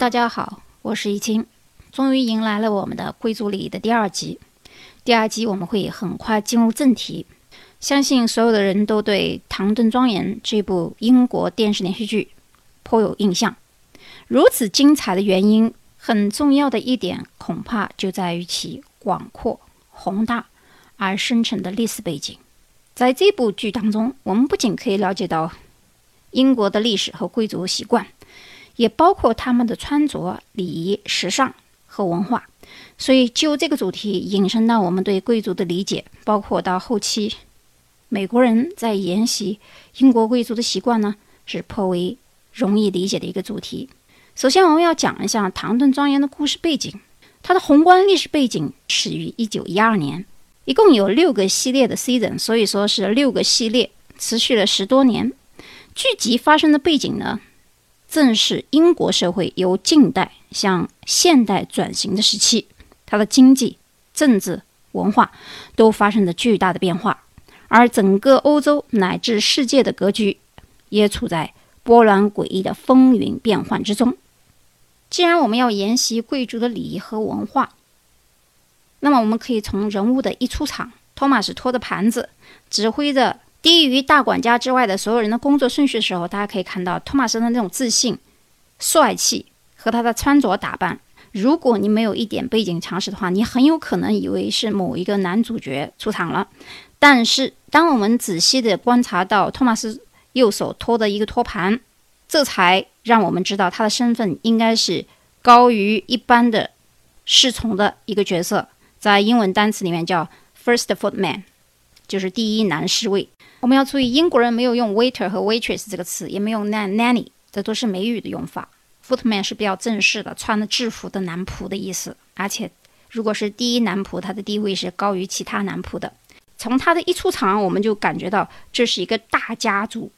大家好，我是易清。终于迎来了我们的贵族礼仪的第二集。第二集我们会很快进入正题。相信所有的人都对《唐顿庄园》这部英国电视连续剧颇有印象。如此精彩的原因，很重要的一点恐怕就在于其广阔、宏大而深沉的历史背景。在这部剧当中，我们不仅可以了解到英国的历史和贵族习惯。也包括他们的穿着、礼仪、时尚和文化，所以就这个主题引申到我们对贵族的理解，包括到后期美国人在沿袭英国贵族的习惯呢，是颇为容易理解的一个主题。首先，我们要讲一下唐顿庄园的故事背景，它的宏观历史背景始于一九一二年，一共有六个系列的 season，所以说是六个系列，持续了十多年。剧集发生的背景呢？正是英国社会由近代向现代转型的时期，它的经济、政治、文化都发生了巨大的变化，而整个欧洲乃至世界的格局也处在波澜诡异的风云变幻之中。既然我们要沿袭贵族的礼仪和文化，那么我们可以从人物的一出场，托马斯托着盘子，指挥着。低于大管家之外的所有人的工作顺序的时候，大家可以看到托马斯的那种自信、帅气和他的穿着打扮。如果你没有一点背景常识的话，你很有可能以为是某一个男主角出场了。但是，当我们仔细的观察到托马斯右手托的一个托盘，这才让我们知道他的身份应该是高于一般的侍从的一个角色，在英文单词里面叫 first footman，就是第一男侍卫。我们要注意，英国人没有用 waiter 和 waitress 这个词，也没有 nanny，这都是美语的用法。footman 是比较正式的，穿着制服的男仆的意思。而且，如果是第一男仆，他的地位是高于其他男仆的。从他的一出场，我们就感觉到这是一个大家族。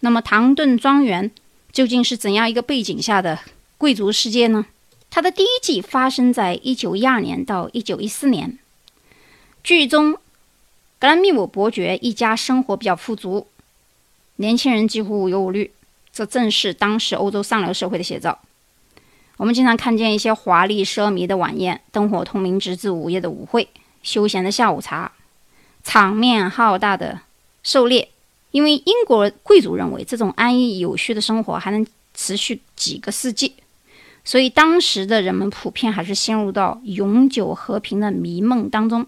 那么，唐顿庄园究竟是怎样一个背景下的贵族世界呢？它的第一季发生在一九一二年到一九一四年，剧中。格兰密姆伯爵一家生活比较富足，年轻人几乎无忧无虑，这正是当时欧洲上流社会的写照。我们经常看见一些华丽奢靡的晚宴，灯火通明，直至午夜的舞会，休闲的下午茶，场面浩大的狩猎。因为英国贵族认为这种安逸有序的生活还能持续几个世纪，所以当时的人们普遍还是陷入到永久和平的迷梦当中。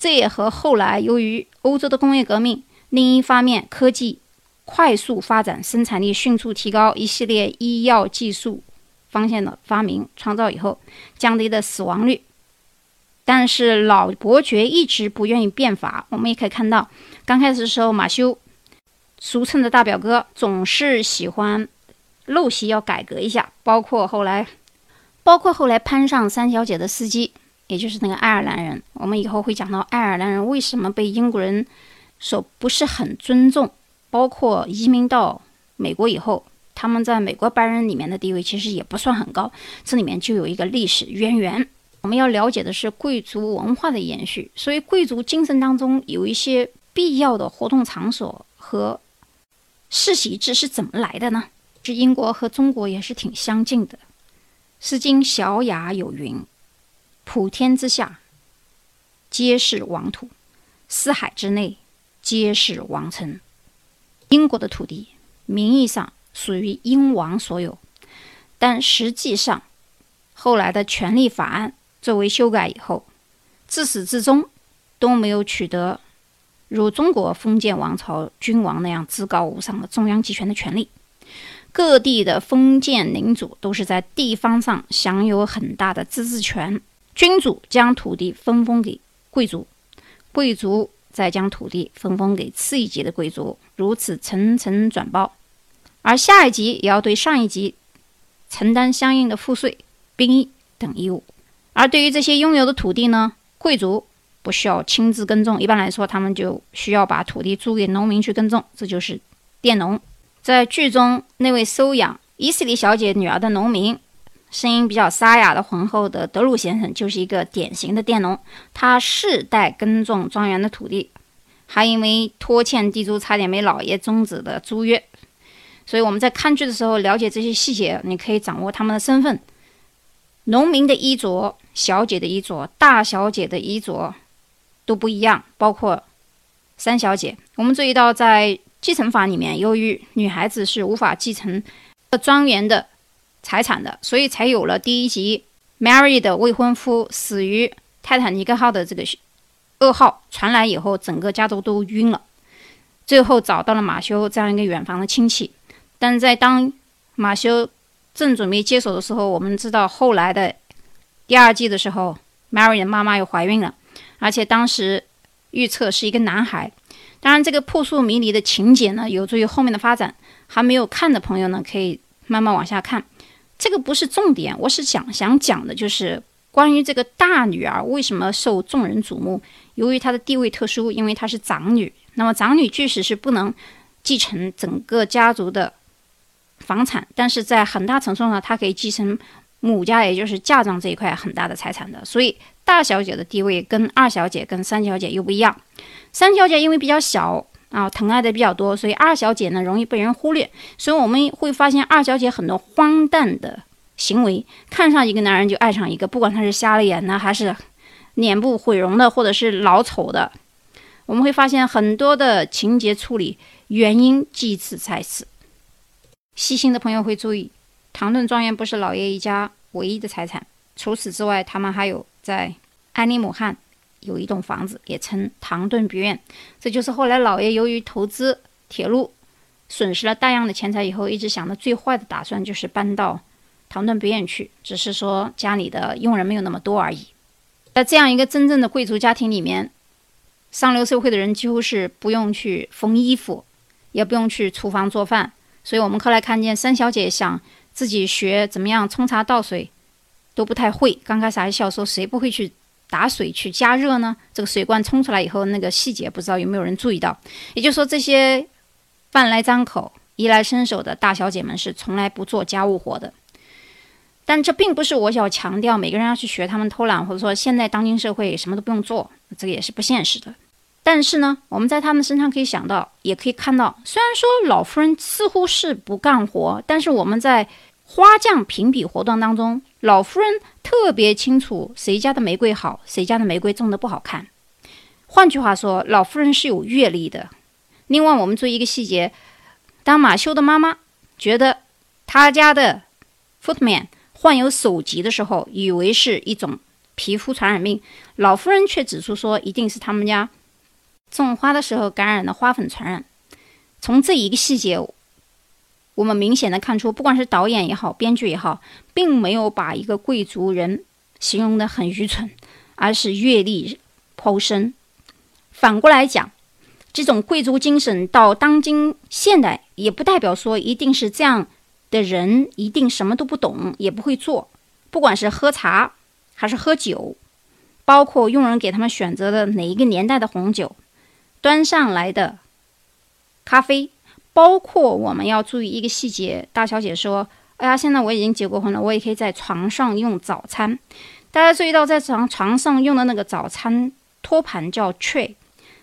这也和后来由于欧洲的工业革命，另一方面科技快速发展，生产力迅速提高，一系列医药技术方向的发明创造以后，降低的死亡率。但是老伯爵一直不愿意变法。我们也可以看到，刚开始的时候，马修，俗称的大表哥，总是喜欢陋习要改革一下，包括后来，包括后来攀上三小姐的司机。也就是那个爱尔兰人，我们以后会讲到爱尔兰人为什么被英国人所不是很尊重，包括移民到美国以后，他们在美国白人里面的地位其实也不算很高，这里面就有一个历史渊源。我们要了解的是贵族文化的延续，所以贵族精神当中有一些必要的活动场所和世袭制是怎么来的呢？是英国和中国也是挺相近的，《诗经·小雅》有云。普天之下，皆是王土；四海之内，皆是王城。英国的土地名义上属于英王所有，但实际上，后来的权利法案作为修改以后，自始至终都没有取得如中国封建王朝君王那样至高无上的中央集权的权利。各地的封建领主都是在地方上享有很大的自治权。君主将土地分封给贵族，贵族再将土地分封给次一级的贵族，如此层层转包。而下一级也要对上一级承担相应的赋税、兵役等义务。而对于这些拥有的土地呢，贵族不需要亲自耕种，一般来说，他们就需要把土地租给农民去耕种，这就是佃农。在剧中，那位收养伊西里小姐女儿的农民。声音比较沙哑的浑厚的德鲁先生就是一个典型的佃农，他世代耕种庄园的土地，还因为拖欠地租差点被老爷终止的租约。所以我们在看剧的时候了解这些细节，你可以掌握他们的身份，农民的衣着、小姐的衣着、大小姐的衣着都不一样，包括三小姐。我们注意到，在继承法里面，由于女孩子是无法继承庄园的财产的，所以才有了第一集 Mary 的未婚夫死于泰坦尼克号的这个噩耗传来以后，整个家族都晕了。最后找到了马修这样一个远房的亲戚，但在当马修正准备接手的时候，我们知道后来的第二季的时候，Mary 的妈妈又怀孕了，而且当时预测是一个男孩。当然，这个扑朔迷离的情节呢，有助于后面的发展。还没有看的朋友呢，可以慢慢往下看。这个不是重点，我是想想讲的就是关于这个大女儿为什么受众人瞩目。由于她的地位特殊，因为她是长女。那么长女即使是不能继承整个家族的房产，但是在很大程度上，她可以继承母家，也就是嫁妆这一块很大的财产的。所以大小姐的地位跟二小姐跟三小姐又不一样。三小姐因为比较小啊，疼爱的比较多，所以二小姐呢容易被人忽略。所以我们会发现二小姐很多荒诞的行为，看上一个男人就爱上一个，不管他是瞎了眼呢，还是脸部毁容的，或者是老丑的。我们会发现很多的情节处理原因即此在此。细心的朋友会注意，唐顿庄园不是老爷一家唯一的财产，除此之外，他们还有在安妮姆汉有一栋房子，也称唐顿别院。这就是后来老爷由于投资铁路损失了大量的钱财以后，一直想的最坏的打算就是搬到唐顿别院去，只是说家里的佣人没有那么多而已。在这样一个真正的贵族家庭里面。上流社会的人几乎是不用去缝衣服，也不用去厨房做饭，所以我们后来看见三小姐想自己学怎么样冲茶倒水，都不太会。刚开始还笑说谁不会去打水去加热呢？这个水罐冲出来以后，那个细节不知道有没有人注意到？也就是说，这些饭来张口、衣来伸手的大小姐们是从来不做家务活的。但这并不是我想强调每个人要去学他们偷懒，或者说现在当今社会什么都不用做，这个也是不现实的。但是呢，我们在他们身上可以想到，也可以看到，虽然说老夫人似乎是不干活，但是我们在花匠评比活动当中，老夫人特别清楚谁家的玫瑰好，谁家的玫瑰种的不好看。换句话说，老夫人是有阅历的。另外，我们注意一个细节：当马修的妈妈觉得他家的 footman。患有手疾的时候，以为是一种皮肤传染病，老夫人却指出说，一定是他们家种花的时候感染的花粉传染。从这一个细节，我们明显的看出，不管是导演也好，编剧也好，并没有把一个贵族人形容的很愚蠢，而是阅历颇深。反过来讲，这种贵族精神到当今现代，也不代表说一定是这样。的人一定什么都不懂，也不会做。不管是喝茶还是喝酒，包括佣人给他们选择的哪一个年代的红酒，端上来的咖啡，包括我们要注意一个细节。大小姐说：“哎呀，现在我已经结过婚了，我也可以在床上用早餐。”大家注意到，在床床上用的那个早餐托盘叫 tray，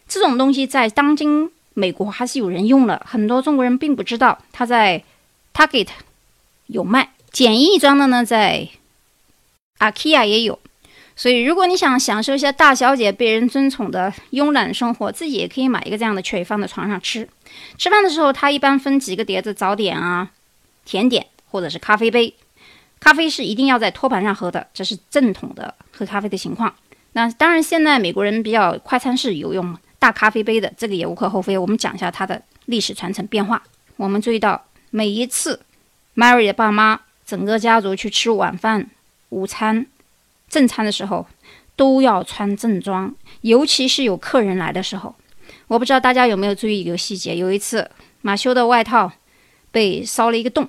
这种东西在当今美国还是有人用了，很多中国人并不知道，它在。Target 有卖简易装的呢，在 IKEA 也有。所以，如果你想享受一下大小姐被人尊宠的慵懒生活，自己也可以买一个这样的垂放在床上吃。吃饭的时候，它一般分几个碟子：早点啊、甜点或者是咖啡杯。咖啡是一定要在托盘上喝的，这是正统的喝咖啡的情况。那当然，现在美国人比较快餐式有用大咖啡杯的，这个也无可厚非。我们讲一下它的历史传承变化。我们注意到。每一次，Mary 的爸妈整个家族去吃晚饭、午餐、正餐的时候，都要穿正装，尤其是有客人来的时候。我不知道大家有没有注意一个细节：有一次，马修的外套被烧了一个洞，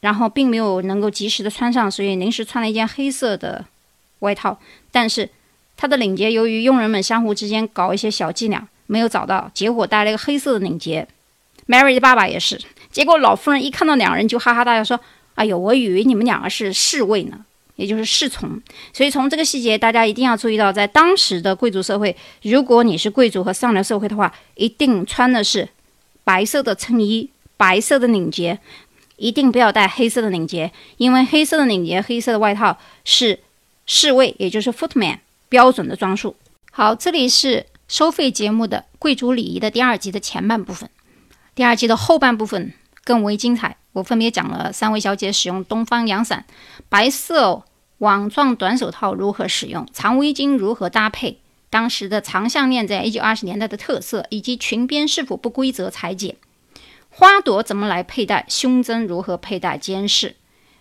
然后并没有能够及时的穿上，所以临时穿了一件黑色的外套。但是他的领结由于佣人们相互之间搞一些小伎俩，没有找到，结果带了一个黑色的领结。Mary 的爸爸也是。结果老夫人一看到两人就哈哈大笑，说：“哎呦，我以为你们两个是侍卫呢，也就是侍从。所以从这个细节，大家一定要注意到，在当时的贵族社会，如果你是贵族和上流社会的话，一定穿的是白色的衬衣、白色的领结，一定不要带黑色的领结，因为黑色的领结、黑色的外套是侍卫，也就是 footman 标准的装束。好，这里是收费节目的贵族礼仪的第二集的前半部分，第二集的后半部分更为精彩。我分别讲了三位小姐使用东方阳伞、白色网状短手套如何使用、长围巾如何搭配、当时的长项链在一九二十年代的特色，以及裙边是否不规则裁剪。花朵怎么来佩戴？胸针如何佩戴？监视，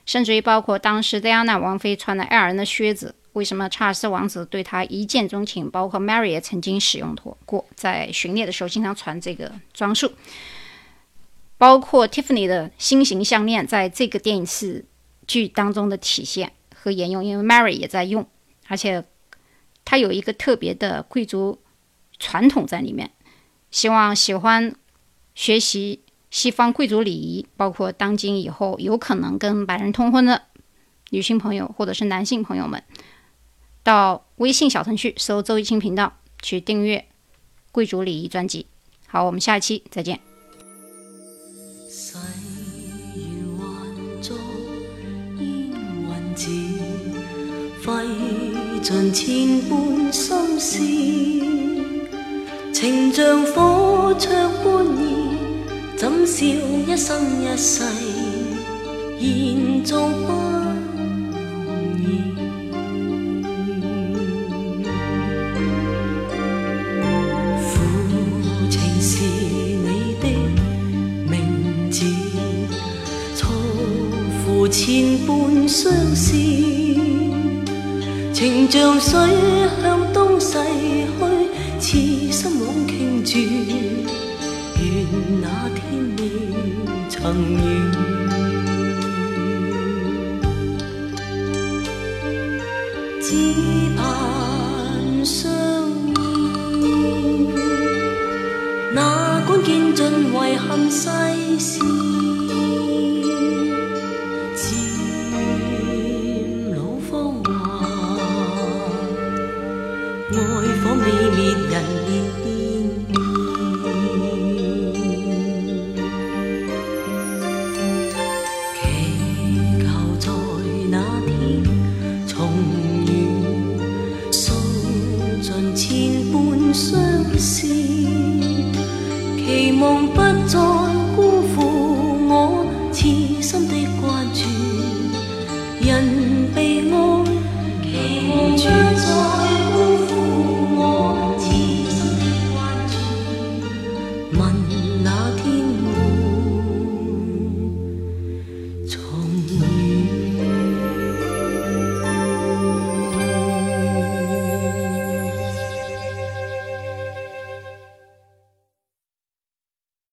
甚至于包括当时戴安娜王妃穿的爱尔兰的靴子，为什么查尔斯王子对她一见钟情？包括 Mary 也曾经使用过，在巡猎的时候经常穿这个装束。包括 Tiffany 的心形项链，在这个电视剧当中的体现和沿用，因为 Mary 也在用，而且它有一个特别的贵族传统在里面。希望喜欢学习。西方贵族礼仪，包括当今以后有可能跟白人通婚的女性朋友或者是男性朋友们，到微信小程序搜“周一清频道”去订阅贵族礼仪专辑。好，我们下一期再见。费尽千般心思情像火灼般热怎笑一生一世？延续不情像水向东逝去，痴心枉倾注。愿那天未曾遇，只盼相依。哪管见尽遗憾世事，未灭人亦要祈求在那天重遇诉尽千般相思期望不再辜负我痴心的关注